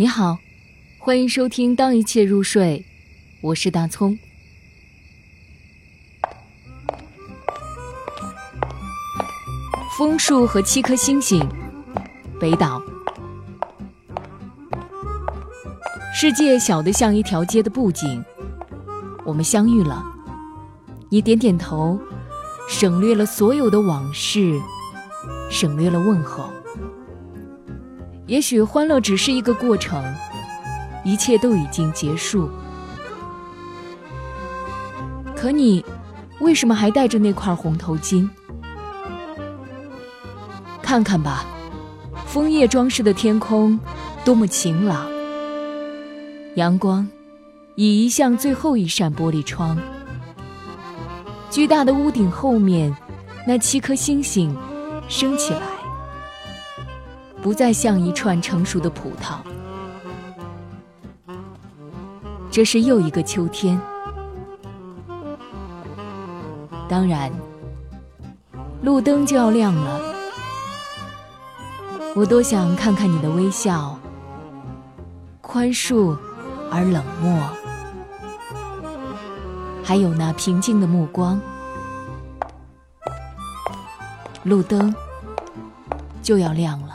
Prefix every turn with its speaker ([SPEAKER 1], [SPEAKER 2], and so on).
[SPEAKER 1] 你好，欢迎收听《当一切入睡》，我是大葱。枫树和七颗星星，北岛。世界小得像一条街的布景，我们相遇了。你点点头，省略了所有的往事，省略了问候。也许欢乐只是一个过程，一切都已经结束。可你为什么还戴着那块红头巾？看看吧，枫叶装饰的天空多么晴朗。阳光已移向最后一扇玻璃窗，巨大的屋顶后面，那七颗星星升起来。不再像一串成熟的葡萄。这是又一个秋天。当然，路灯就要亮了。我多想看看你的微笑，宽恕而冷漠，还有那平静的目光。路灯就要亮了。